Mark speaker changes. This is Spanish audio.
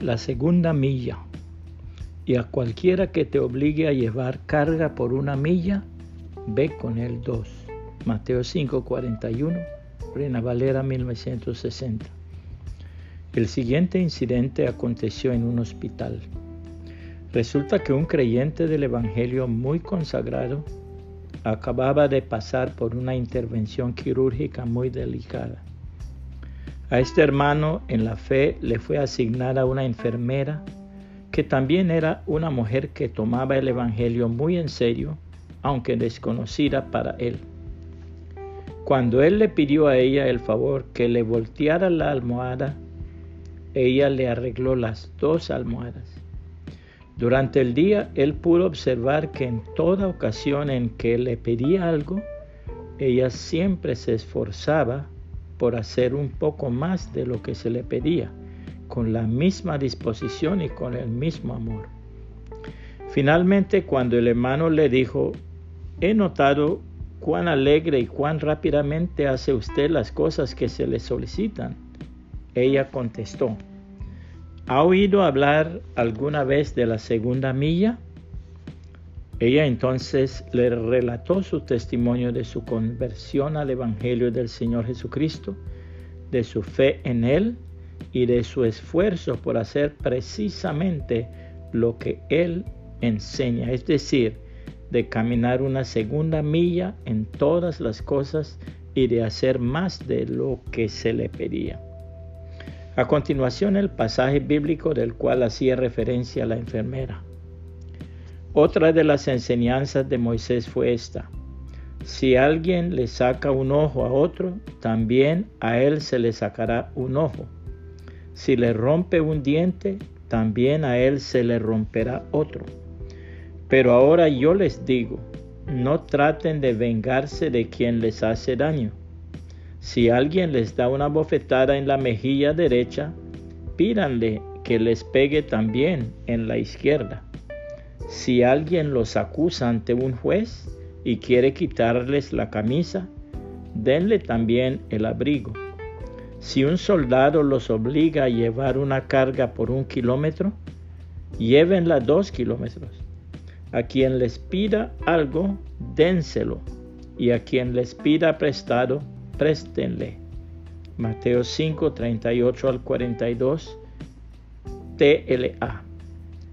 Speaker 1: la segunda milla. Y a cualquiera que te obligue a llevar carga por una milla, ve con él dos. Mateo 5:41, Reina Valera 1960. El siguiente incidente aconteció en un hospital. Resulta que un creyente del Evangelio muy consagrado acababa de pasar por una intervención quirúrgica muy delicada. A este hermano en la fe le fue asignada una enfermera que también era una mujer que tomaba el Evangelio muy en serio, aunque desconocida para él. Cuando él le pidió a ella el favor que le volteara la almohada, ella le arregló las dos almohadas. Durante el día él pudo observar que en toda ocasión en que le pedía algo, ella siempre se esforzaba por hacer un poco más de lo que se le pedía, con la misma disposición y con el mismo amor. Finalmente, cuando el hermano le dijo, he notado cuán alegre y cuán rápidamente hace usted las cosas que se le solicitan, ella contestó, ¿ha oído hablar alguna vez de la segunda milla? Ella entonces le relató su testimonio de su conversión al Evangelio del Señor Jesucristo, de su fe en Él y de su esfuerzo por hacer precisamente lo que Él enseña, es decir, de caminar una segunda milla en todas las cosas y de hacer más de lo que se le pedía. A continuación el pasaje bíblico del cual hacía referencia la enfermera. Otra de las enseñanzas de Moisés fue esta. Si alguien le saca un ojo a otro, también a él se le sacará un ojo. Si le rompe un diente, también a él se le romperá otro. Pero ahora yo les digo, no traten de vengarse de quien les hace daño. Si alguien les da una bofetada en la mejilla derecha, pídanle que les pegue también en la izquierda. Si alguien los acusa ante un juez y quiere quitarles la camisa, denle también el abrigo. Si un soldado los obliga a llevar una carga por un kilómetro, llévenla dos kilómetros. A quien les pida algo, dénselo, y a quien les pida prestado, préstenle. Mateo 5, 38 al 42, TLA